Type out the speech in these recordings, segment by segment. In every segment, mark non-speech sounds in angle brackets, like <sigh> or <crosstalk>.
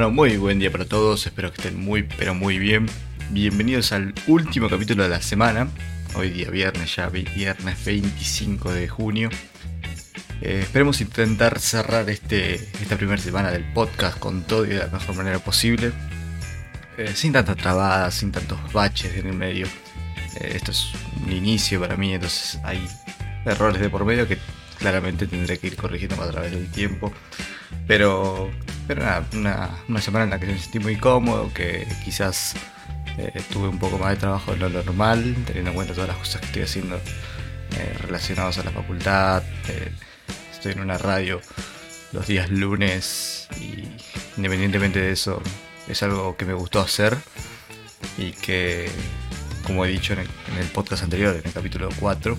Bueno, muy buen día para todos, espero que estén muy pero muy bien. Bienvenidos al último capítulo de la semana. Hoy día viernes, ya viernes 25 de junio. Eh, esperemos intentar cerrar este, esta primera semana del podcast con todo y de la mejor manera posible. Eh, sin tantas trabadas, sin tantos baches en el medio. Eh, esto es un inicio para mí, entonces hay errores de por medio que claramente tendré que ir corrigiendo a través del tiempo. Pero, pero una, una semana en la que me sentí muy cómodo, que quizás eh, tuve un poco más de trabajo de lo normal, teniendo en cuenta todas las cosas que estoy haciendo eh, relacionadas a la facultad. Eh, estoy en una radio los días lunes y independientemente de eso es algo que me gustó hacer y que, como he dicho en el, en el podcast anterior, en el capítulo 4,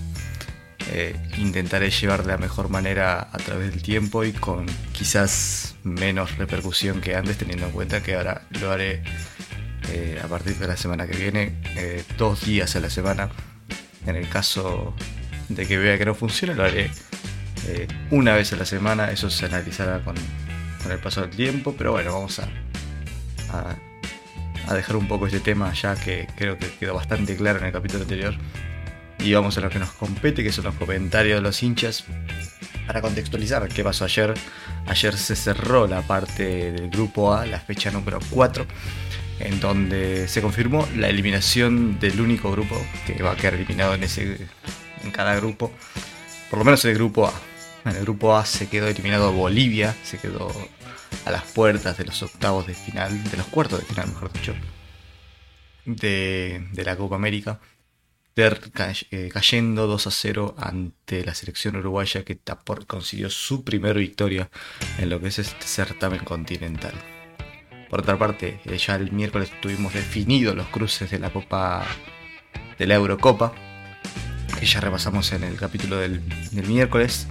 eh, intentaré llevar de la mejor manera a través del tiempo y con quizás menos repercusión que antes, teniendo en cuenta que ahora lo haré eh, a partir de la semana que viene, eh, dos días a la semana. En el caso de que vea que no funcione, lo haré una vez a la semana. Eso se analizará con, con el paso del tiempo, pero bueno, vamos a, a, dejar un poco este tema ya que creo que quedó bastante claro en el capítulo anterior y vamos a lo que nos compete, que son los comentarios de los hinchas. Para contextualizar qué pasó ayer, ayer se cerró la parte del grupo A, la fecha número 4, en donde se confirmó la eliminación del único grupo que va a quedar eliminado en, ese, en cada grupo, por lo menos en el grupo A. En el grupo A se quedó eliminado Bolivia, se quedó a las puertas de los octavos de final, de los cuartos de final, mejor dicho, de, de la Copa América. Eh, cayendo 2 a 0 ante la selección uruguaya que consiguió su primera victoria en lo que es este certamen continental. Por otra parte, eh, ya el miércoles tuvimos definidos los cruces de la Copa de la Eurocopa, que ya repasamos en el capítulo del, miércoles.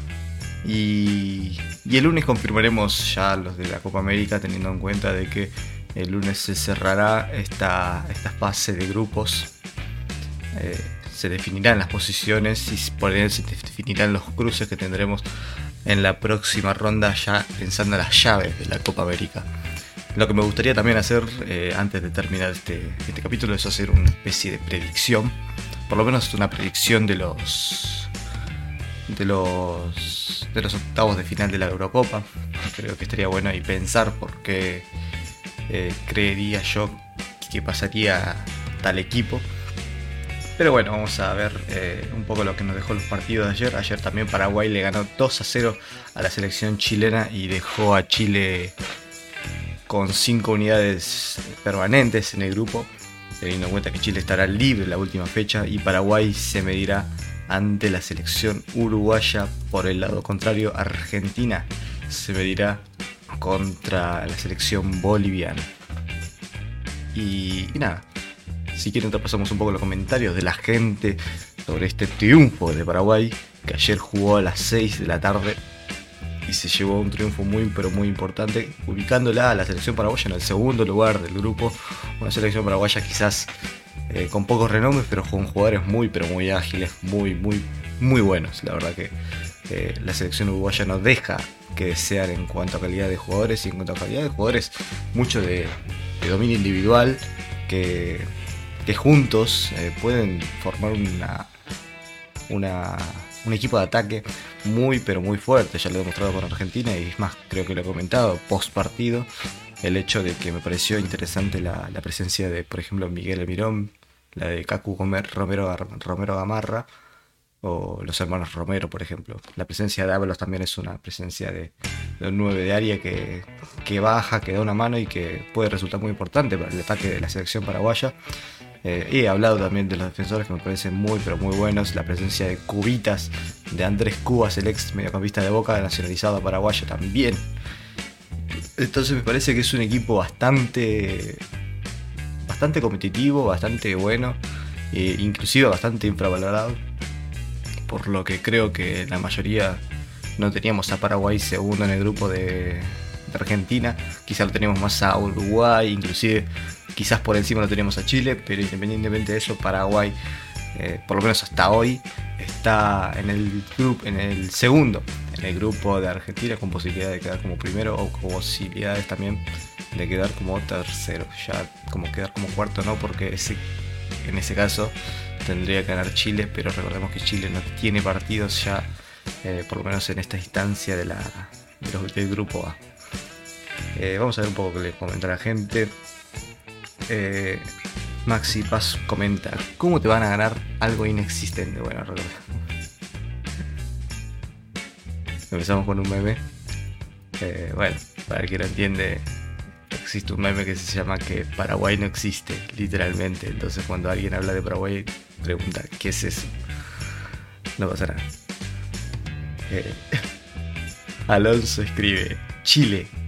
Y, el lunes confirmaremos ya los de la Copa América, teniendo en cuenta de que el lunes se cerrará esta, esta fase de grupos eh, se definirán las posiciones y por ende se definirán los cruces que tendremos en la próxima ronda ya pensando en las llaves de la Copa América. Lo que me gustaría también hacer eh, antes de terminar este, este, capítulo es hacer una especie de predicción, por lo menos una predicción de los de los de los octavos de final de la Eurocopa. Creo que estaría bueno y pensar por qué eh, creería yo que pasaría tal equipo. Pero bueno, vamos a ver eh, un poco lo que nos dejó los partidos de ayer. Ayer también Paraguay le ganó 2 a 0 a la selección chilena y dejó a Chile con 5 unidades permanentes en el grupo, teniendo en cuenta que Chile estará libre la última fecha y Paraguay se medirá ante la selección uruguaya. Por el lado contrario, Argentina se medirá contra la selección boliviana. y nada, si quieren repasamos un poco los comentarios de la gente sobre este triunfo de Paraguay, que ayer jugó a las 6 de la tarde y se llevó un triunfo muy pero muy importante, ubicándola a la selección paraguaya en el segundo lugar del grupo, una selección paraguaya quizás eh, con pocos renombres, pero con jugadores muy pero muy ágiles, muy muy muy buenos. La verdad que eh, la selección uruguaya no deja que desear en cuanto a calidad de jugadores y en cuanto a calidad de jugadores, mucho de dominio individual que juntos eh, pueden formar una, una, un equipo de ataque muy pero muy fuerte. Ya lo he demostrado con Argentina y es más, creo que lo he comentado post partido. El hecho de que me pareció interesante la, presencia de, por ejemplo, Miguel Mirón, la de Cacu Romero, Romero Gamarra o los hermanos Romero, por ejemplo. La presencia de Ábalos también es una presencia de, de un 9 de área que, que baja, que da una mano y que puede resultar muy importante para el ataque de la selección paraguaya. Eh, he hablado también de los defensores que me parecen muy, pero muy buenos. La presencia de Cubitas, de Andrés Cubas, el ex mediocampista de Boca, nacionalizado paraguayo también. Entonces me parece que es un equipo bastante, bastante competitivo, bastante bueno, e inclusive bastante infravalorado. Por lo que creo que la mayoría no teníamos a Paraguay segundo en el grupo de, de Argentina, quizá lo teníamos más a Uruguay, inclusive quizás por encima lo teníamos a Chile, pero independientemente de eso, Paraguay, eh, por lo menos hasta hoy, está en el grupo, en el segundo, el grupo de Argentina con posibilidad de quedar como primero o con posibilidades también de quedar como tercero. Ya como quedar como cuarto no, porque en ese caso tendría que ganar Chile, pero recordemos que Chile no tiene partidos ya, eh, por lo menos en esta instancia de la, del grupo A. Eh, vamos a ver un poco qué le comenta la gente. Eh, Maxi Paz comenta, ¿cómo te van a ganar algo inexistente? Bueno. Empezamos con un meme. Eh, bueno, para que no entiende, existe un meme que se llama que Paraguay no existe, literalmente. Entonces cuando alguien habla de Paraguay, pregunta, ¿qué es eso? No pasa nada. <laughs> Alonso escribe, Chile.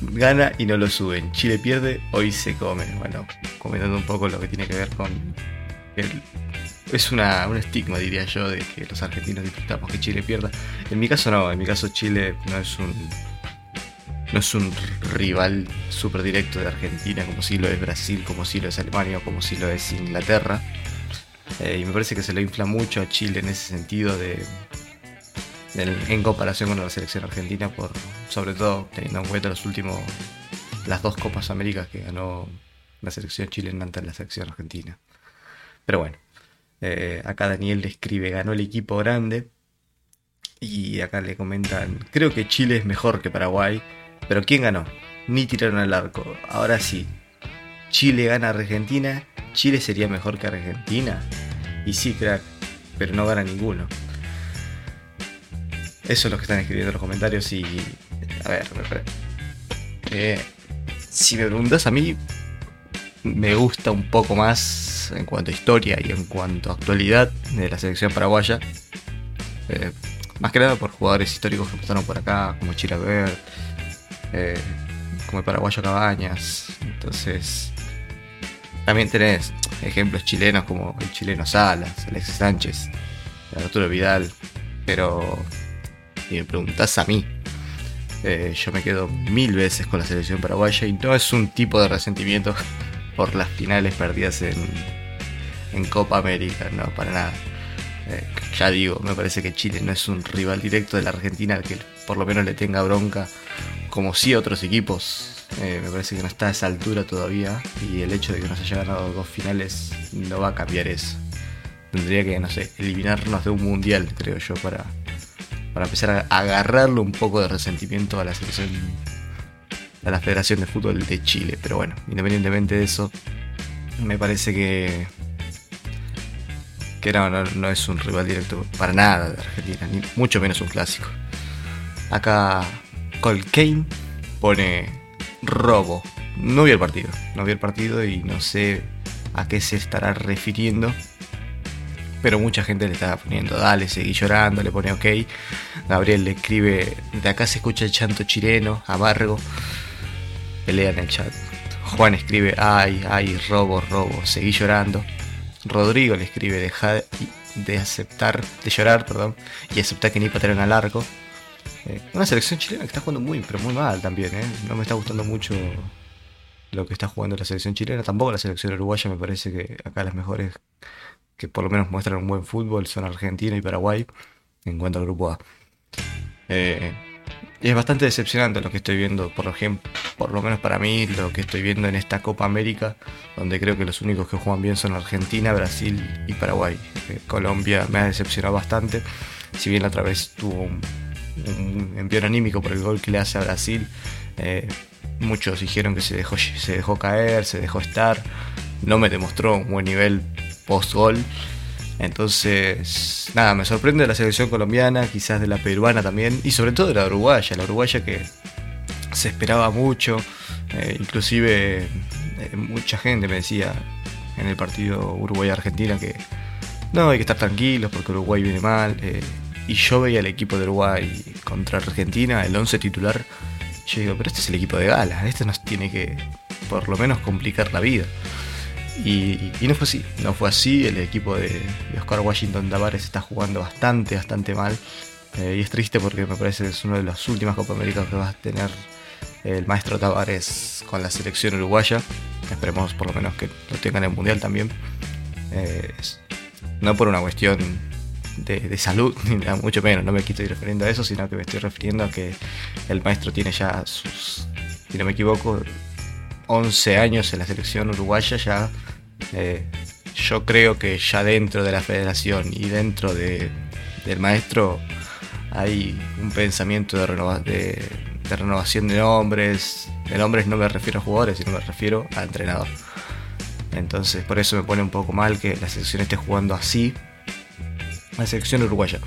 Gana y no lo suben. Chile pierde, hoy se come. Bueno, comentando un poco lo que tiene que ver con el es una, un estigma, diría yo, de que los argentinos disfrutamos que Chile pierda. En mi caso no, en mi caso Chile no es un no es un rival súper directo de Argentina como si lo es Brasil, como si lo es Alemania como si lo es Inglaterra. Eh, y me parece que se lo infla mucho a Chile en ese sentido de, en comparación con la selección argentina, por sobre todo teniendo en cuenta los últimos las dos Copas Américas que ganó la selección chilena ante la selección argentina. Pero bueno, eh, acá Daniel le escribe, ganó el equipo grande. Y acá le comentan, creo que Chile es mejor que Paraguay, pero ¿quién ganó? Ni tiraron al arco. Ahora sí, Chile gana a Argentina, Chile sería mejor que Argentina. Y sí, crack, pero no gana ninguno. Eso es lo que están escribiendo en los comentarios y... A ver, eh, si me preguntas a mí, me gusta un poco más en cuanto a historia y en cuanto a actualidad de la selección paraguaya. Eh, más que nada por jugadores históricos que pasaron por acá, como Chiraver, eh, como el paraguayo Cabañas. Entonces, también tenés ejemplos chilenos como el chileno Salas, Alexis Sánchez, Arturo Vidal. Pero, si me preguntas a mí, eh, yo me quedo mil veces con la selección paraguaya y no es un tipo de resentimiento <laughs> por las finales perdidas en, en Copa América, no, para nada. Eh, ya digo, me parece que Chile no es un rival directo de la Argentina al que por lo menos le tenga bronca, como si otros equipos. Eh, me parece que no está a esa altura todavía y el hecho de que nos haya ganado dos finales no va a cambiar eso. Tendría que, no sé, eliminarnos de un mundial, creo yo, para, para empezar a agarrarle un poco de resentimiento a la selección a la Federación de Fútbol de Chile. Pero bueno, independientemente de eso, me parece que, que no, es un rival directo para nada de Argentina, ni mucho menos un clásico. Acá Colkane pone robo. No vi el partido, no vi el partido y no sé a qué se estará refiriendo. Pero mucha gente le está poniendo, dale, seguí llorando, le pone ok. Gabriel le escribe, de acá se escucha el chanto chileno, amargo pelea en el chat. Juan escribe, ay, ay, robo, robo, seguí llorando. Rodrigo le escribe, deja de aceptar, de llorar, perdón, y aceptar que ni patearon al arco. Eh, una selección chilena que está jugando muy, pero muy mal también, ¿eh? No me está gustando mucho lo que está jugando la selección chilena. Tampoco la selección uruguaya me parece que acá las mejores que por lo menos muestran un buen fútbol son Argentina y Paraguay en cuanto al grupo A. Eh, es bastante decepcionante lo que estoy viendo, por ejemplo, por lo menos para mí, lo que estoy viendo en esta Copa América, donde creo que los únicos que juegan bien son Argentina, Brasil y Paraguay. Eh, Colombia me ha decepcionado bastante, si bien otra vez tuvo un, envío anímico por el gol que le hace a Brasil. Eh, muchos dijeron que se dejó, se dejó caer, se dejó estar, no me demostró un buen nivel post-gol. Entonces, nada, me sorprende la selección colombiana, quizás de la peruana también, y sobre todo de la uruguaya, la uruguaya que se esperaba mucho, eh, inclusive eh, mucha gente me decía en el partido Uruguay-Argentina que no, hay que estar tranquilos porque Uruguay viene mal, eh, y yo veía el equipo de Uruguay contra Argentina, el 11 titular, yo digo, pero este es el equipo de gala, este nos tiene que por lo menos complicar la vida. Y, no fue así, no fue así. El equipo de, Oscar Washington Tavares está jugando bastante, bastante mal. Eh, y es triste porque me parece que es una de las últimas Copa América que va a tener el maestro Tavares con la selección uruguaya. Esperemos por lo menos que lo tengan en el Mundial también. Eh, no por una cuestión de, salud, <laughs> ni mucho menos, no me estoy refiriendo a eso, sino que me estoy refiriendo a que el maestro tiene ya sus, si no me equivoco, 11 años en la selección uruguaya, ya eh, yo creo que ya dentro de la federación y dentro de, del maestro hay un pensamiento de, de, de renovación de nombres, de nombres no me refiero a jugadores, sino me refiero a entrenador. Entonces por eso me pone un poco mal que la selección esté jugando así. La selección uruguaya.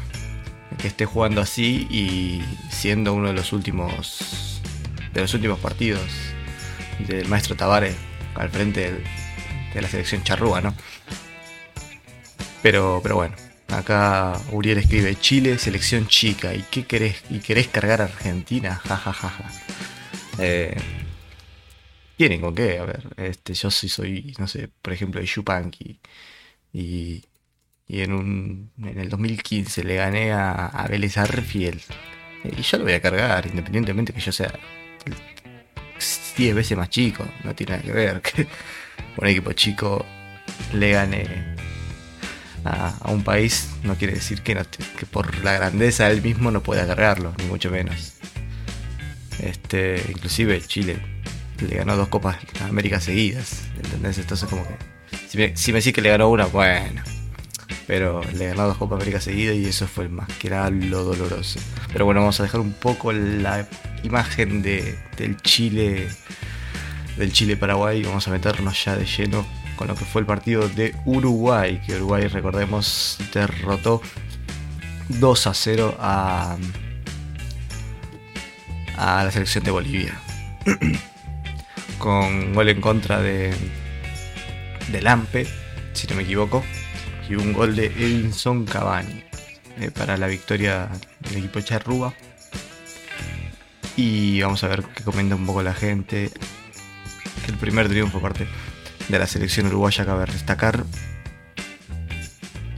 Que esté jugando así y siendo uno de los últimos. de los últimos partidos del maestro Tavares al frente de la selección charrúa, ¿no? Pero, pero bueno, acá Uriel escribe Chile, selección chica. ¿Y qué querés? ¿Y querés cargar a Argentina? Ja. Eh, tienen con qué, a ver, este, yo sí soy, no sé, por ejemplo, de Yupanqui y, y en un en el 2015 le gané a, a Vélez Arfiel y yo lo voy a cargar, independientemente que yo sea 10 veces más chico, no tiene nada que ver que un equipo chico le gane a, un país, no quiere decir que, por la grandeza del mismo no pueda cargarlo, ni mucho menos. Este, inclusive Chile le ganó dos Copas América seguidas. ¿Entendés? Entonces como que. Si me, decís que le ganó una, bueno. Pero le ganó dos Copas América seguidas y eso fue más que era lo doloroso. Pero bueno, vamos a dejar un poco la imagen de, del Chile. Del Chile-Paraguay. Vamos a meternos ya de lleno con lo que fue el partido de Uruguay. Que Uruguay, recordemos, derrotó 2 a 0 a, a la selección de Bolivia. <clears throat> con gol en contra de, de Lampe, si no me equivoco, y un gol de Edinson Cavani eh, para la victoria del equipo Charrúa. Y vamos a ver qué comenta un poco la gente. El primer triunfo parte de la selección uruguaya cabe destacar.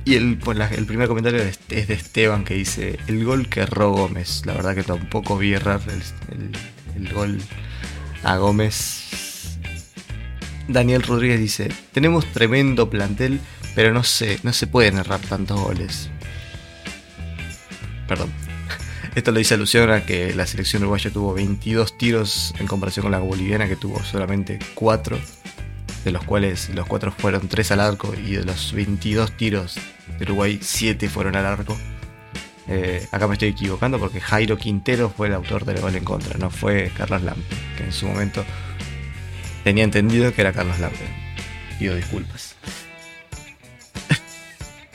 Y el, pues el primer comentario es de Esteban que dice, el gol que erró Gómez. La verdad que tampoco vi errar el, el gol a Gómez. Daniel Rodríguez dice, tenemos tremendo plantel, pero no sé, no se pueden errar tantos goles. Perdón. <laughs> Esto lo dice alusión a que la selección uruguaya tuvo 22 tiros en comparación con la boliviana que tuvo solamente 4, de los cuales los 4 fueron 3 al arco y de los 22 tiros de Uruguay 7 fueron al arco. Eh, acá me estoy equivocando porque Jairo Quintero fue el autor del gol en contra, no fue Carlos Lampe, que en su momento tenía entendido que era Carlos Lampe. Pido disculpas.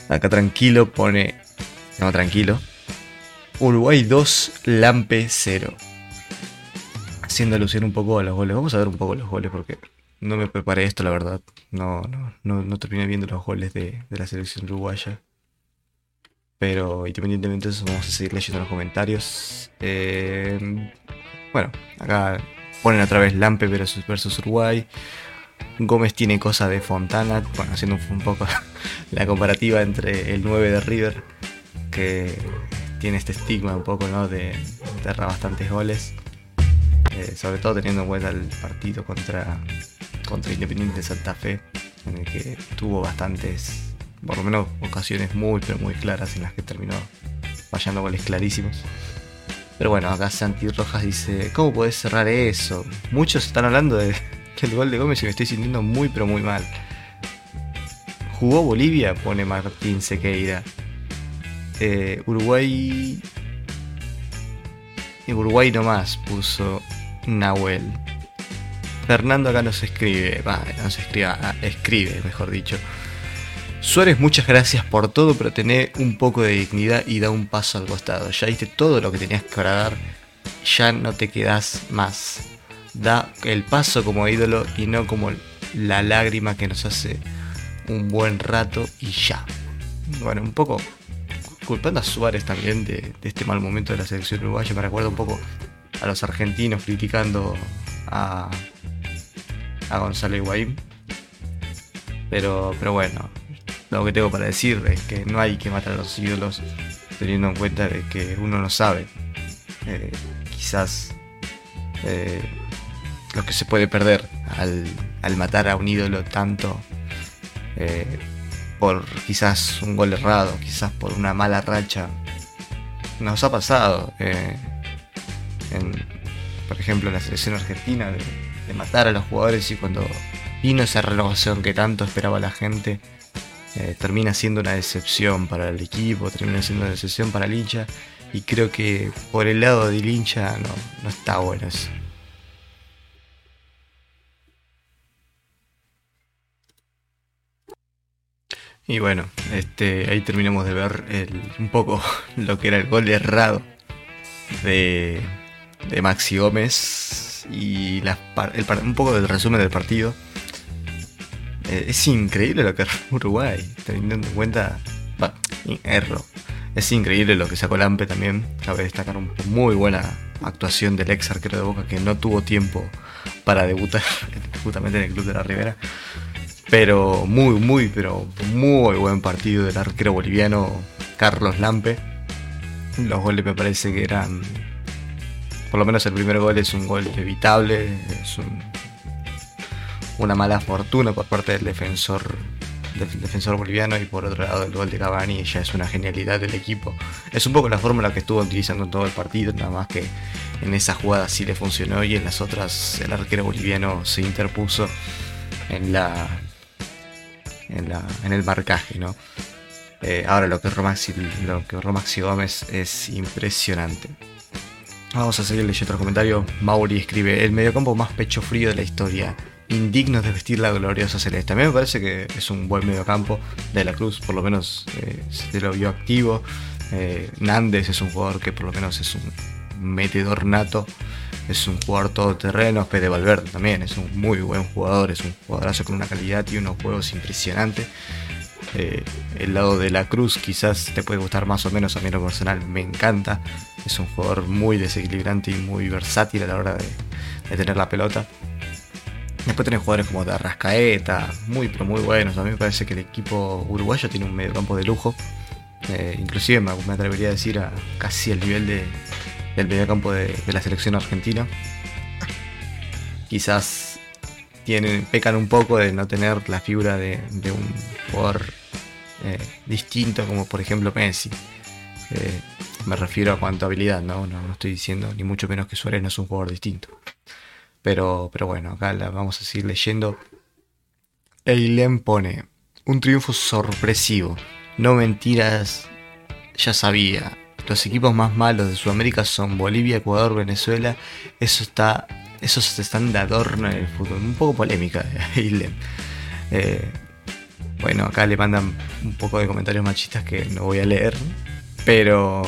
Acá tranquilo pone. No, tranquilo. Uruguay 2, Lampe 0. Haciendo alusión un poco a los goles. Vamos a ver un poco los goles porque no me preparé esto, la verdad. No, no, no, no terminé viendo los goles de, de la selección uruguaya. Pero independientemente de eso, vamos a seguir leyendo los comentarios. Eh, bueno, acá ponen otra vez Lampe versus, versus Uruguay. Gómez tiene cosa de Fontana. Bueno, haciendo un, poco <laughs> la comparativa entre el 9 de River, que tiene este estigma un poco, ¿no? De enterrar bastantes goles. Eh, sobre todo teniendo en cuenta el partido contra, contra Independiente Santa Fe, en el que tuvo bastantes por lo menos ocasiones muy, pero muy claras en las que terminó fallando goles clarísimos. Pero bueno, acá Santi Rojas dice, ¿cómo podés cerrar eso? Muchos están hablando de, del gol de Gómez y me estoy sintiendo muy, pero muy mal. Jugó Bolivia, pone Martín Sequeira. Eh, Uruguay... Uruguay nomás puso Nahuel. Fernando acá nos escribe, va, no se escribe, ah, escribe, mejor dicho. Suárez, muchas gracias por todo, pero tené un poco de dignidad y da un paso al costado. Ya diste todo lo que tenías que dar, ya no te quedas más. Da el paso como ídolo y no como la lágrima que nos hace un buen rato y ya. Bueno, un poco culpando a Suárez también de, este mal momento de la selección uruguaya. Me recuerda un poco a los argentinos criticando a, a Gonzalo Higuaín. Pero, pero bueno, lo que tengo para decir es que no hay que matar a los ídolos teniendo en cuenta de que uno no sabe eh, quizás eh, lo que se puede perder al, matar a un ídolo tanto eh, por quizás un gol errado, quizás por una mala racha. Nos ha pasado, eh, por ejemplo, en la selección argentina, de, matar a los jugadores y cuando vino esa renovación que tanto esperaba la gente, eh, termina siendo una decepción para el equipo, termina siendo una decepción para el hincha. Y creo que por el lado del hincha no, no está bueno eso. Y bueno, este, ahí terminamos de ver un poco <laughs> lo que era el gol errado de, de Maxi Gómez y un poco del resumen del partido. Eh, es increíble lo que <laughs> Uruguay, teniendo en cuenta. Erro. Es increíble lo que sacó Lampe también. Cabe destacar una muy buena actuación del ex arquero de Boca que no tuvo tiempo para debutar <laughs> justamente en el Club de la Ribera. Pero muy, muy, pero muy buen partido del arquero boliviano Carlos Lampe. Los goles me parece que eran. Por lo menos el primer gol es un gol evitable. Es una mala fortuna por parte del defensor defensor boliviano y por otro lado el gol de Cavani ya es una genialidad del equipo. Es un poco la fórmula que estuvo utilizando en todo el partido, nada más que en esa jugada sí le funcionó y en las otras el arquero boliviano se interpuso en la en, el marcaje, ¿no? Eh, ahora lo que, Romaxi, lo que Gómez es impresionante. Vamos a seguir leyendo otro comentario. Mauri escribe: El mediocampo más pecho frío de la historia. Indigno de vestir la gloriosa celeste. A mí me parece que es un buen mediocampo de la Cruz, por lo menos eh, se lo vio activo. Eh, Nández es un jugador que por lo menos es un metedor nato es un jugador todoterreno, Fede Valverde también, es un muy buen jugador, es un jugadorazo con una calidad y unos juegos impresionantes. Eh, el lado de la cruz quizás te puede gustar más o menos, a mí lo personal me encanta, es un jugador muy desequilibrante y muy versátil a la hora de, tener la pelota. Después tenés jugadores como Arrascaeta, muy pero muy buenos. A mí me parece que el equipo uruguayo tiene un mediocampo de lujo. Eh, inclusive me, atrevería a decir a casi el nivel de, del mediocampo de, de la selección argentina. Quizás tienen, pecan un poco de no tener la figura de, un jugador eh, distinto como por ejemplo Messi. Eh, me refiero a cuanto a habilidad, ¿no? ¿no? estoy diciendo ni mucho menos que Suárez no es un jugador distinto. Pero, pero bueno, acá la vamos a seguir leyendo. Eilen pone un triunfo sorpresivo. No mentiras, ya sabía. Los equipos más malos de Sudamérica son Bolivia, Ecuador, Venezuela. Eso está. Esos están de adorno en el fútbol. Un poco polémica, <laughs> eh, bueno, acá le mandan un poco de comentarios machistas que no voy a leer. Pero.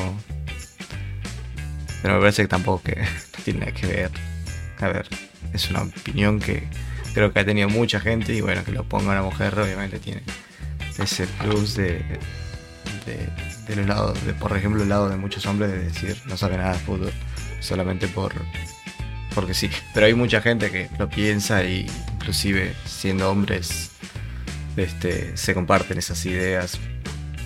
Pero me parece que tampoco que <laughs> tiene nada que ver. A ver, es una opinión que creo que ha tenido mucha gente. Y bueno, que lo ponga una mujer, obviamente tiene ese plus de de, los lados, de, por ejemplo, el lado de muchos hombres de decir no sabe nada de fútbol, solamente por porque sí. Pero hay mucha gente que lo piensa y inclusive siendo hombres este, se comparten esas ideas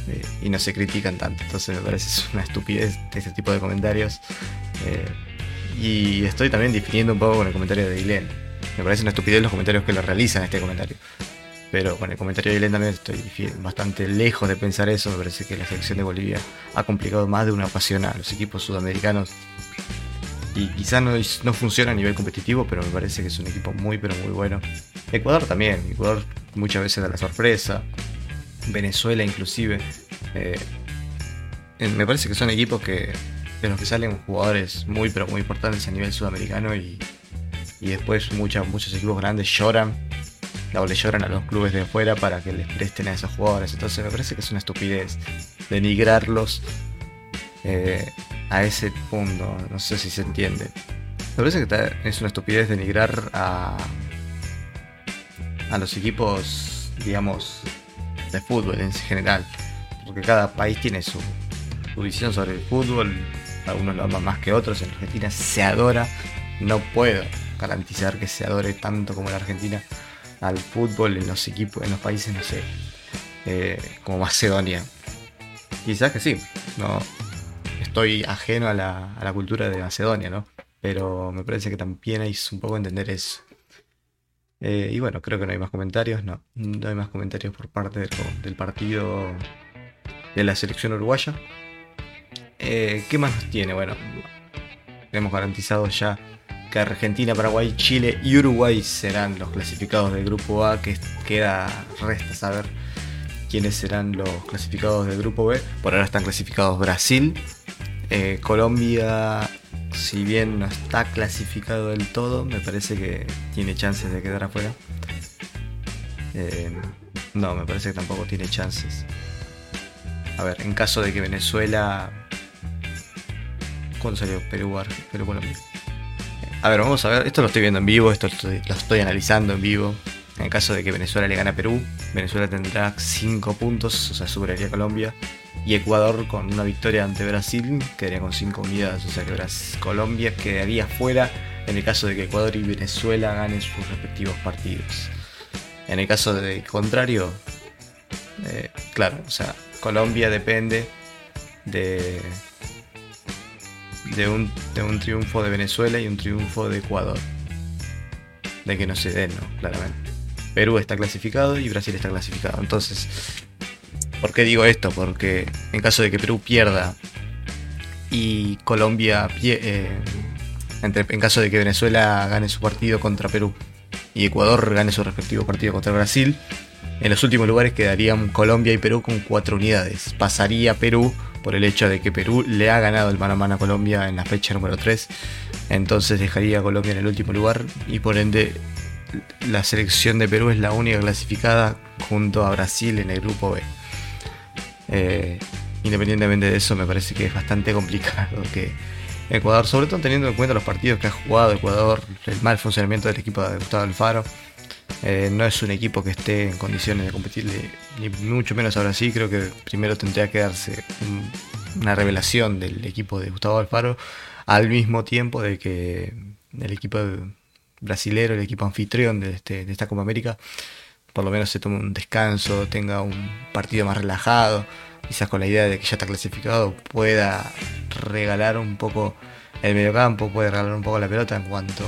eh, y no se critican tanto. Entonces me parece una estupidez este tipo de comentarios. Eh, y estoy también definiendo un poco con el comentario de Dylan. Me parece una estupidez los comentarios que lo realizan este comentario. Pero con el comentario de Elen también estoy bastante lejos de pensar eso. Me parece que la selección de Bolivia ha complicado más de una ocasión a los equipos sudamericanos. Y quizás no, no funciona a nivel competitivo, pero me parece que es un equipo muy, pero muy bueno. Ecuador también. Ecuador muchas veces da la sorpresa. Venezuela inclusive. Eh, me parece que son equipos que de los que salen jugadores muy, pero muy importantes a nivel sudamericano y, y después muchos equipos grandes lloran le lloran a los clubes de afuera para que les presten a esos jugadores. Entonces me parece que es una estupidez denigrarlos eh, a ese punto. No sé si se entiende. Me parece que es una estupidez denigrar a, a los equipos, digamos, de fútbol en general. Porque cada país tiene su, su visión sobre el fútbol. Algunos lo aman más que otros. En Argentina se adora. No puedo garantizar que se adore tanto como en Argentina al fútbol en los equipos, en los países, no sé, eh, como Macedonia. Quizás que sí, no estoy ajeno a la, a la, cultura de Macedonia, ¿no? Pero me parece que también hay un poco entender eso. Eh, y bueno, creo que no hay más comentarios, no, no hay más comentarios por parte del, partido de la selección uruguaya. Eh, ¿Qué más nos tiene? Bueno, tenemos garantizado ya Argentina, Paraguay, Chile y Uruguay serán los clasificados del grupo A, que queda, resta saber quiénes serán los clasificados del grupo B. Por ahora están clasificados Brasil, eh, Colombia, si bien no está clasificado del todo, me parece que tiene chances de quedar afuera. Eh, no, me parece que tampoco tiene chances. A ver, en caso de que Venezuela. ¿Cuándo salió? Perú, Perú. A ver, vamos a ver. Esto lo estoy viendo en vivo, esto lo estoy, analizando en vivo. En caso de que Venezuela le gane a Perú, Venezuela tendrá 5 puntos, o sea, superaría a Colombia. Y Ecuador con una victoria ante Brasil quedaría con 5 unidades. O sea que Colombia quedaría fuera en el caso de que Ecuador y Venezuela ganen sus respectivos partidos. En el caso de contrario, eh, claro, o sea, Colombia depende de, de, un, de un triunfo de Venezuela y un triunfo de Ecuador. De que no se den, ¿no? Claramente. Perú está clasificado y Brasil está clasificado. Entonces, ¿Por qué digo esto? Porque en caso de que Perú pierda y Colombia, eh, en caso de que Venezuela gane su partido contra Perú y Ecuador gane su respectivo partido contra Brasil, en los últimos lugares quedarían Colombia y Perú con cuatro unidades. Pasaría Perú por el hecho de que Perú le ha ganado el mano a Colombia en la fecha número 3. Entonces dejaría a Colombia en el último lugar y por ende la selección de Perú es la única clasificada junto a Brasil en el grupo B. Eh, independientemente de eso, me parece que es bastante <laughs> complicado que Ecuador, sobre todo teniendo en cuenta los partidos que ha jugado Ecuador, el mal funcionamiento del equipo de Gustavo Alfaro, eh, no es un equipo que esté en condiciones de competir, ni mucho menos ahora sí. Creo que primero tendría que darse una revelación del equipo de Gustavo Alfaro, al mismo tiempo de que el equipo brasilero, el equipo anfitrión de, este, de esta Copa América, por lo menos se tome un descanso, tenga un partido más relajado, quizás con la idea de que ya está clasificado pueda regalar un poco el mediocampo, puede regalar un poco la pelota en cuanto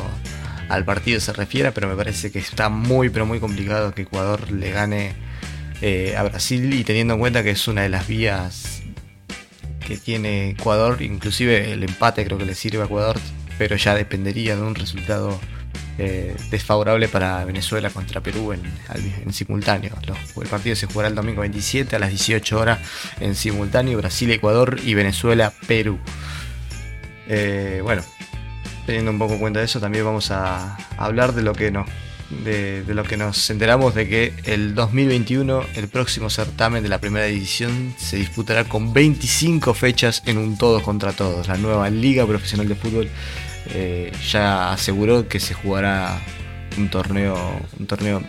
al partido se refiere, pero me parece que está muy pero muy complicado que Ecuador le gane eh, a Brasil y teniendo en cuenta que es una de las vías que tiene Ecuador, inclusive el empate creo que le sirve a Ecuador, pero ya dependería de un resultado eh, desfavorable para Venezuela contra Perú en, simultáneo. el partido se jugará el domingo 27 a las 18 horas en simultáneo, Brasil, Ecuador y Venezuela, Perú. Eh, bueno, teniendo un poco en cuenta de eso, también vamos a hablar de lo que nos de, lo que nos enteramos de que el 2021, el próximo certamen de la primera división, se disputará con 25 fechas en un todos contra todos. La nueva Liga Profesional de Fútbol eh, ya aseguró que se jugará un torneo, un torneo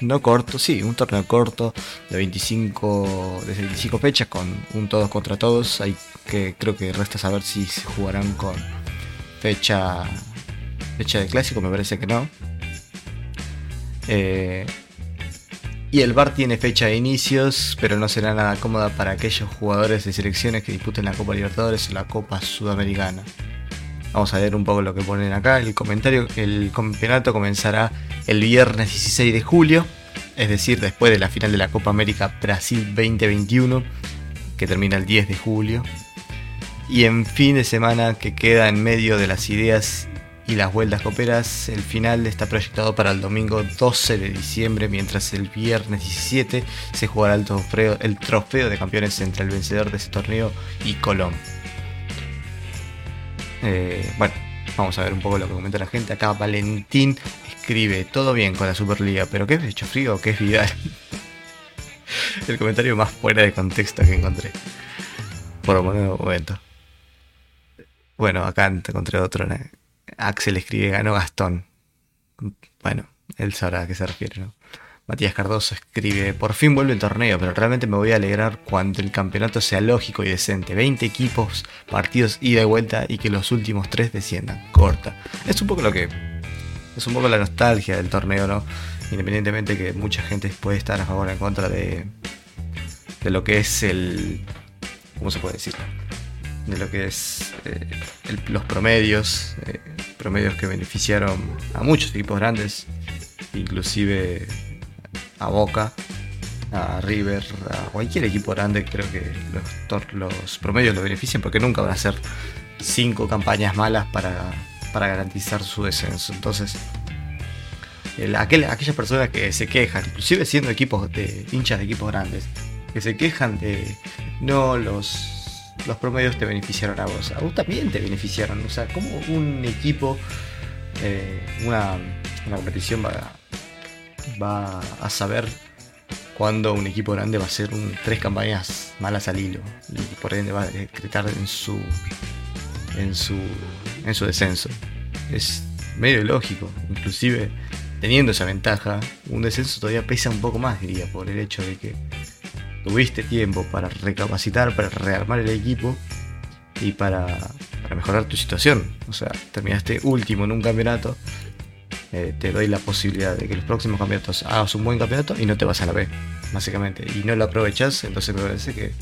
no corto, sí, un torneo corto de 25, de 25 fechas con un todos contra todos. Hay que creo que resta saber si se jugarán con fecha fecha de clásico, me parece que no. Eh, y el VAR tiene fecha de inicios, pero no será nada cómoda para aquellos jugadores de selecciones que disputen la Copa Libertadores o la Copa Sudamericana. Vamos a ver un poco lo que ponen acá. El comentario, el campeonato comenzará el viernes 16 de julio, es decir, después de la final de la Copa América Brasil 2021, que termina el 10 de julio. Y en fin de semana que queda en medio de las ideas y las vueltas coperas, el final está proyectado para el domingo 12 de diciembre, mientras el viernes 17 se jugará el trofeo, de campeones entre el vencedor de ese torneo y Colón. Eh, bueno, vamos a ver un poco lo que comenta la gente. Acá Valentín escribe, todo bien con la Superliga, pero ¿qué es hecho frío o qué es Vidal? <laughs> El comentario más fuera de contexto que encontré. Por un momento. Bueno, acá encontré otro. Axel escribe, ganó Gastón. Bueno, él sabrá a qué se refiere, ¿no? Matías Cardoso escribe, por fin vuelve el torneo, pero realmente me voy a alegrar cuando el campeonato sea lógico y decente. 20 equipos, partidos ida y vuelta y que los últimos 3 desciendan. Corta. Es un poco lo que... Es un poco la nostalgia del torneo, ¿no? Independientemente que mucha gente puede estar a favor o en contra de, de lo que es el... ¿Cómo se puede decir? De lo que es eh, los promedios. Eh, promedios que beneficiaron a muchos equipos grandes inclusive a Boca, a River, a cualquier equipo grande, creo que los, los promedios lo benefician porque nunca van a ser cinco campañas malas para, para garantizar su descenso. Entonces, aquellas personas que se quejan, inclusive siendo equipos de hinchas de equipos grandes, que se quejan de no los los promedios te beneficiaron a vos, a vos también te beneficiaron, o sea, como un equipo, eh, una, una, competición va, va a saber cuando un equipo grande va a hacer tres campañas malas al hilo y por ende va a decretar en su en su en su descenso. Es medio lógico, inclusive teniendo esa ventaja, un descenso todavía pesa un poco más, diría, por el hecho de que tuviste tiempo para recapacitar, para rearmar el equipo y para, mejorar tu situación. O sea, terminaste último en un campeonato, eh, te doy la posibilidad de que los próximos campeonatos hagas un buen campeonato y no te vas a la B, básicamente. Y no lo aprovechas, entonces me parece que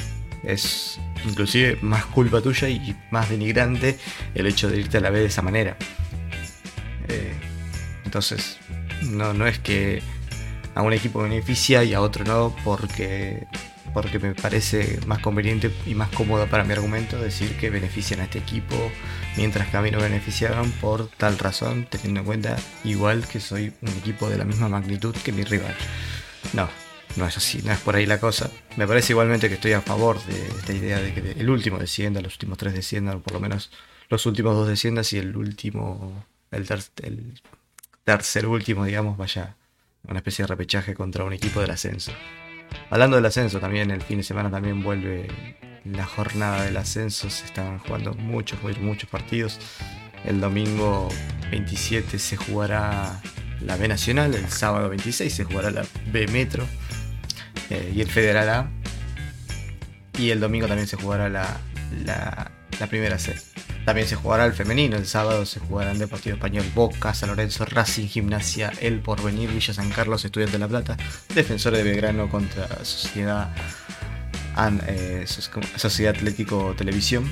es inclusive más culpa tuya y más denigrante el hecho de irte a la B de esa manera. Eh, entonces, no, no es que a un equipo beneficia y a otro no porque, porque me parece más conveniente y más cómodo para mi argumento decir que benefician a este equipo mientras que a mí no beneficiaron por tal razón, teniendo en cuenta igual que soy un equipo de la misma magnitud que mi rival. No, no es así, no es por ahí la cosa. Me parece igualmente que estoy a favor de esta idea de que el último descienda, los últimos tres desciendan, o por lo menos los últimos dos desciendan y el último, el, el tercer último, digamos, vaya una especie de repechaje contra un equipo del ascenso. Hablando del ascenso, también el fin de semana también vuelve la jornada del ascenso, se están jugando muchos, muchos partidos. El domingo 27 se jugará la B Nacional, el sábado 26 se jugará la B Metro eh, y el Federal A. Y el domingo también se jugará la, la, la primera C. También se jugará el femenino, el sábado se jugarán de partido español Boca, San Lorenzo, Racing, Gimnasia, El Porvenir, Villa San Carlos, Estudiantes de La Plata, Defensores de Belgrano contra Sociedad, eh, Sociedad Atlético Televisión,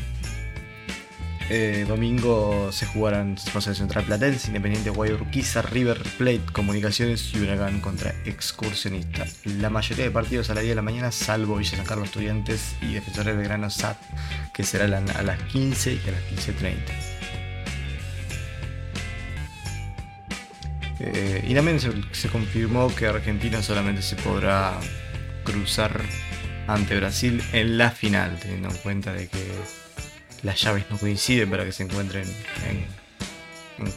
eh, domingo se jugarán Rosario Central Platense, Independiente Guayurquiza, River Plate, Comunicaciones y Huracán contra Excursionista. La mayoría de partidos a las 10 de la mañana, salvo Villa San Carlos Estudiantes y Defensores de Grano SAT, que será a las 15 y a las 15.30. Eh, y también se, confirmó que Argentina solamente se podrá cruzar ante Brasil en la final, teniendo en cuenta de que las llaves no coinciden para que se encuentren en,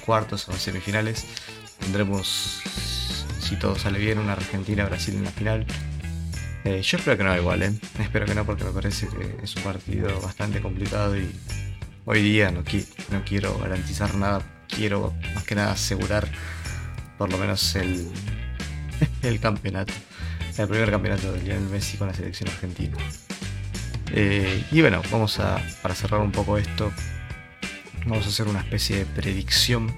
cuartos o semifinales. Tendremos, si todo sale bien, una Argentina-Brasil en la final. Eh, yo espero que no igual, ¿eh? espero que no porque me parece que es un partido bastante complicado y hoy día no, no quiero garantizar nada, quiero más que nada asegurar por lo menos el, <laughs> el campeonato, el primer campeonato de Lionel Messi con la selección argentina. Eh, y bueno, vamos a, para cerrar un poco esto, vamos a hacer una especie de predicción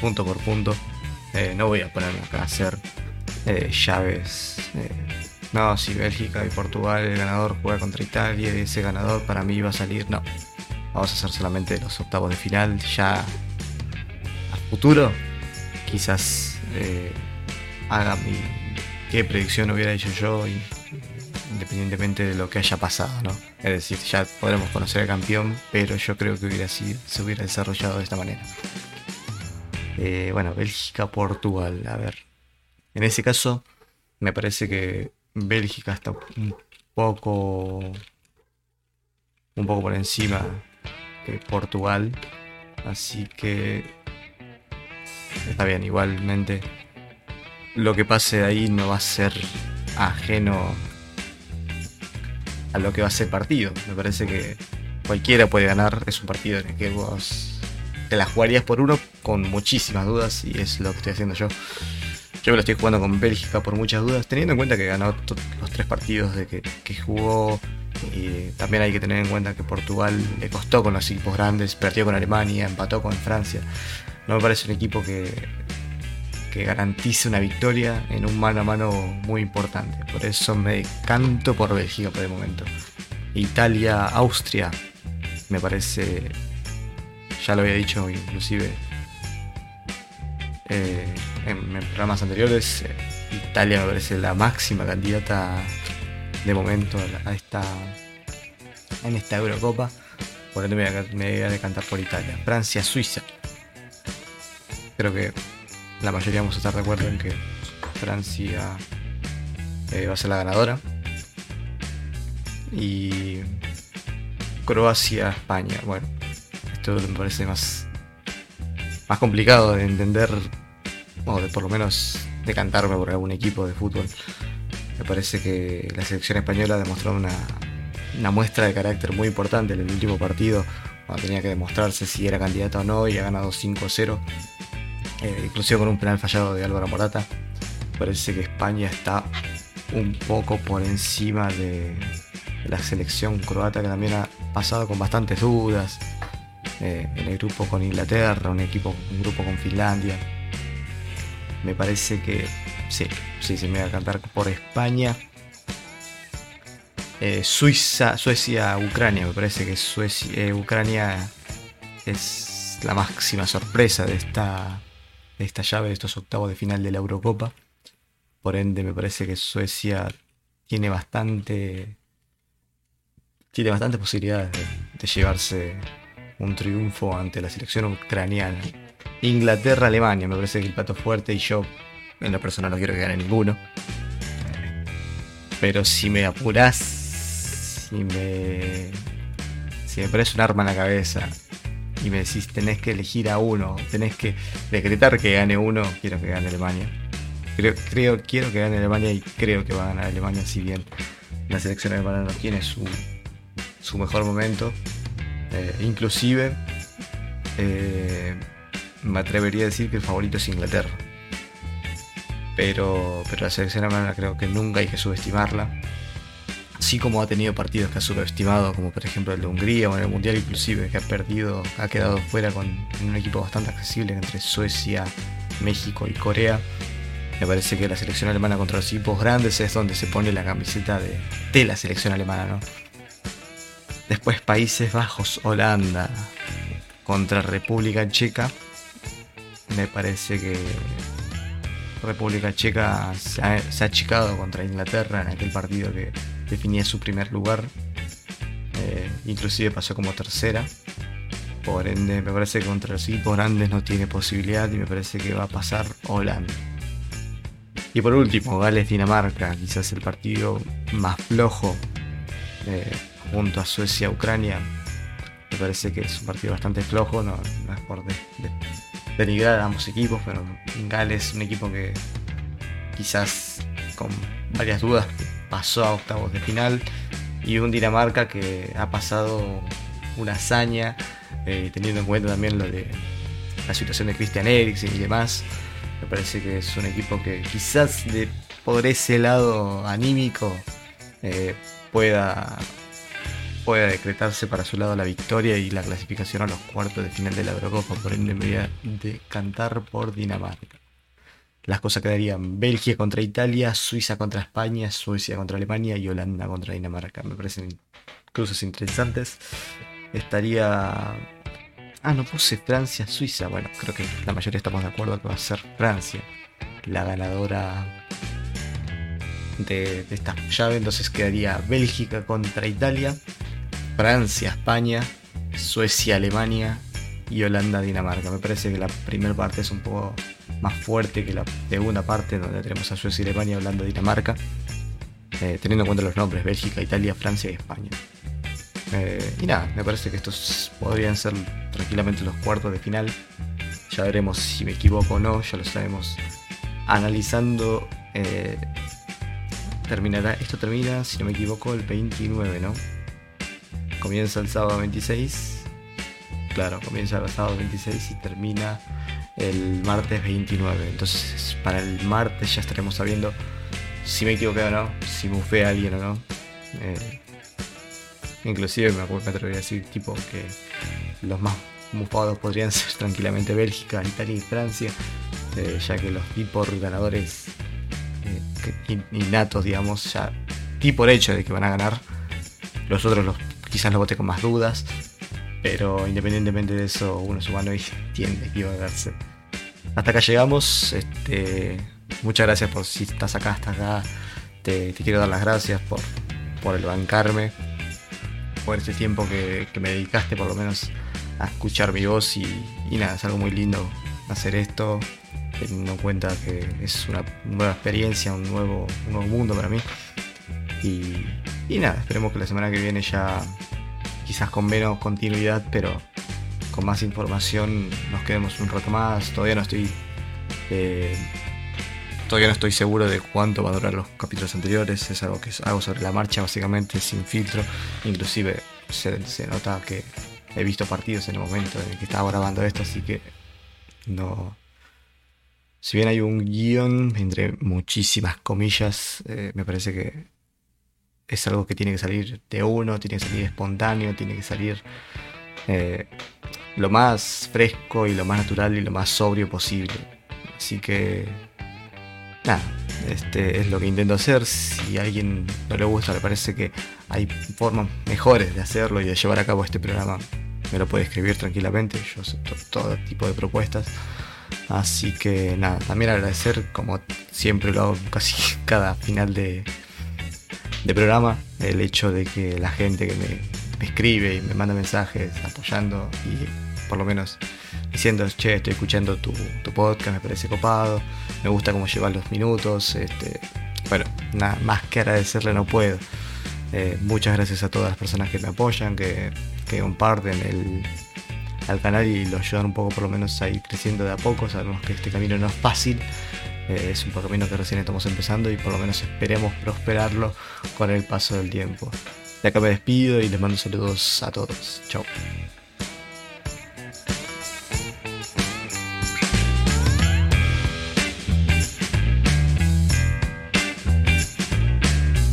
punto por punto. Eh, no voy a ponerme acá a hacer eh, llaves. no, si Bélgica y Portugal, el ganador juega contra Italia y ese ganador para mí va a salir. No, vamos a hacer solamente los octavos de final. Ya a futuro, quizás haga mi qué predicción hubiera hecho yo y independientemente de lo que haya pasado, ¿no? Es decir, ya podremos conocer al campeón, pero yo creo que hubiera sido, se hubiera desarrollado de esta manera. Eh, bueno, Bélgica-Portugal, a ver. En ese caso, me parece que Bélgica está un poco. un poco por encima que Portugal. Así que. Está bien, igualmente. Lo que pase de ahí no va a ser ajeno a lo que va a ser partido. Me parece que cualquiera puede ganar. Es un partido en el que vos te la jugarías por uno con muchísimas dudas y es lo que estoy haciendo yo. Yo me lo estoy jugando con Bélgica por muchas dudas, teniendo en cuenta que ganó los tres partidos de que, jugó. Y también hay que tener en cuenta que Portugal le costó con los equipos grandes, perdió con Alemania, empató con Francia. No me parece un equipo que que garantice una victoria en un mano a mano muy importante. Por eso me canto por Bélgica por el momento. Italia, Austria, me parece, ya lo había dicho inclusive, eh, en, programas anteriores, eh, Italia me parece la máxima candidata de momento a esta en esta Eurocopa. Por ende me voy a decantar por Italia. Francia, Suiza. Creo que la mayoría vamos a estar de acuerdo en que Francia eh, va a ser la ganadora. Y Croacia, España. Bueno, esto me parece más, más complicado de entender, o de por lo menos decantarme por algún equipo de fútbol. Me parece que la selección española demostró una, una muestra de carácter muy importante en el último partido, cuando tenía que demostrarse si era candidato o no, y ha ganado 5-0, eh, inclusive con un penal fallado de Álvaro Morata. Parece que España está un poco por encima de la selección croata que también ha pasado con bastantes dudas. Eh, en el grupo con Inglaterra, un equipo, un grupo con Finlandia. Me parece que sí, sí, se me va a cantar por España. Eh, Suiza, Suecia, Ucrania. Me parece que Suecia, eh, Ucrania es la máxima sorpresa de esta, de esta llave, de estos octavos de final de la Eurocopa. Por ende, me parece que Suecia tiene bastante. Tiene bastantes posibilidades de, llevarse un triunfo ante la selección ucraniana. Inglaterra, Alemania, me parece que el plato fuerte y yo en la persona no quiero que gane ninguno. Pero si me apuras si me, si me pones un arma en la cabeza y me decís tenés que elegir a uno, tenés que decretar que gane uno, quiero que gane Alemania. Creo, creo, quiero que gane Alemania y creo que va a ganar Alemania, si bien la selección alemana no tiene su, su mejor momento. Eh, inclusive eh, me atrevería a decir que el favorito es Inglaterra. Pero, pero la selección alemana creo que nunca hay que subestimarla así como ha tenido partidos que ha subestimado, como por ejemplo el de Hungría o en el Mundial inclusive, que ha perdido, ha quedado fuera con un equipo bastante accesible entre Suecia, México y Corea. Me parece que la selección alemana contra los equipos grandes es donde se pone la camiseta de, la selección alemana, ¿no? Después Países Bajos, Holanda contra República Checa. Me parece que República Checa se ha, se ha achicado contra Inglaterra en aquel partido que definía su primer lugar. Eh, inclusive pasó como tercera. Por ende, me parece que contra los equipos grandes no tiene posibilidad y me parece que va a pasar Holanda. Y por último, Gales-Dinamarca, quizás el partido más flojo eh, junto a Suecia-Ucrania. Me parece que es un partido bastante flojo, no, es por denigrar a ambos equipos, pero Gales es un equipo que quizás con varias dudas pasó a octavos de final y un Dinamarca que ha pasado una hazaña, eh, teniendo en cuenta también lo de la situación de Christian Eriksen y demás. Me parece que es un equipo que quizás de, por ese lado anímico eh, pueda, pueda decretarse para su lado la victoria y la clasificación a los cuartos de final de la Eurocopa. Por ende me voy a decantar por Dinamarca las cosas quedarían Bélgica contra Italia, Suiza contra España, Suecia contra Alemania y Holanda contra Dinamarca. Me parecen cruces interesantes. Estaría... Ah, no puse Francia, Suiza. Bueno, creo que la mayoría estamos de acuerdo que va a ser Francia la ganadora de, de esta llave. Entonces quedaría Bélgica contra Italia, Francia, España, Suecia, Alemania y Holanda, Dinamarca. Me parece que la primera parte es un poco más fuerte que la segunda parte, donde tenemos a Suecia Alemania hablando de Dinamarca, eh, teniendo en cuenta los nombres Bélgica, Italia, Francia y España. Eh, y nada, me parece que estos podrían ser tranquilamente los cuartos de final. Ya veremos si me equivoco o no, ya lo sabemos. Analizando, eh, terminará, esto termina, si no me equivoco, el 29, ¿no? Comienza el sábado 26. Claro, comienza el sábado 26 y termina el martes 29. Entonces para el martes ya estaremos sabiendo si me equivoqué o no, si bufé a alguien o no. Eh, inclusive me, me atrevería a decir tipo que los más bufados podrían <laughs> ser tranquilamente Bélgica, Italia y Francia, eh, ya que los tipos ganadores eh, innatos, digamos, ya di por hecho de que van a ganar. Los otros los, quizás los voté con más dudas, pero independientemente de eso, uno es humano y tiende a equivocarse. hasta acá llegamos. Este, muchas gracias por si estás acá hasta acá. Te, quiero dar las gracias por, por el bancarme, por este tiempo que, me dedicaste por lo menos a escuchar mi voz y, nada, es algo muy lindo hacer esto, teniendo en cuenta que es una nueva experiencia, un nuevo, un nuevo mundo para mí. Y, y nada, esperemos que la semana que viene ya, quizás con menos continuidad, pero con más información nos quedemos un rato más. Todavía no estoy. Eh, todavía no estoy seguro de cuánto va a durar los capítulos anteriores. Es algo que hago sobre la marcha, básicamente, sin filtro. Inclusive se, nota que he visto partidos en el momento en el que estaba grabando esto, así que no. Si bien hay un guion, entre muchísimas comillas, eh, me parece que es algo que tiene que salir de uno, tiene que salir espontáneo, tiene que salir eh, lo más fresco y lo más natural y lo más sobrio posible. Así que, nada, este es lo que intento hacer. Si a alguien no le gusta, le parece que hay formas mejores de hacerlo y de llevar a cabo este programa, me lo puede escribir tranquilamente. Yo acepto todo tipo de propuestas. Así que nada, también agradecer, como siempre lo hago casi <laughs> cada final de, de programa, el hecho de que la gente que me me escribe y me manda mensajes apoyando y por lo menos diciendo, che, estoy escuchando tu, podcast, me parece copado, me gusta cómo llevas los minutos, este, bueno, nada más que agradecerle no puedo. Eh, muchas gracias a todas las personas que me apoyan, que, comparten el, canal y lo ayudan un poco por lo menos a ir creciendo de a poco. Sabemos que este camino no es fácil, eh, es un camino que recién estamos empezando y por lo menos esperemos prosperarlo con el paso del tiempo. De acá me despido y les mando saludos a todos. Chao.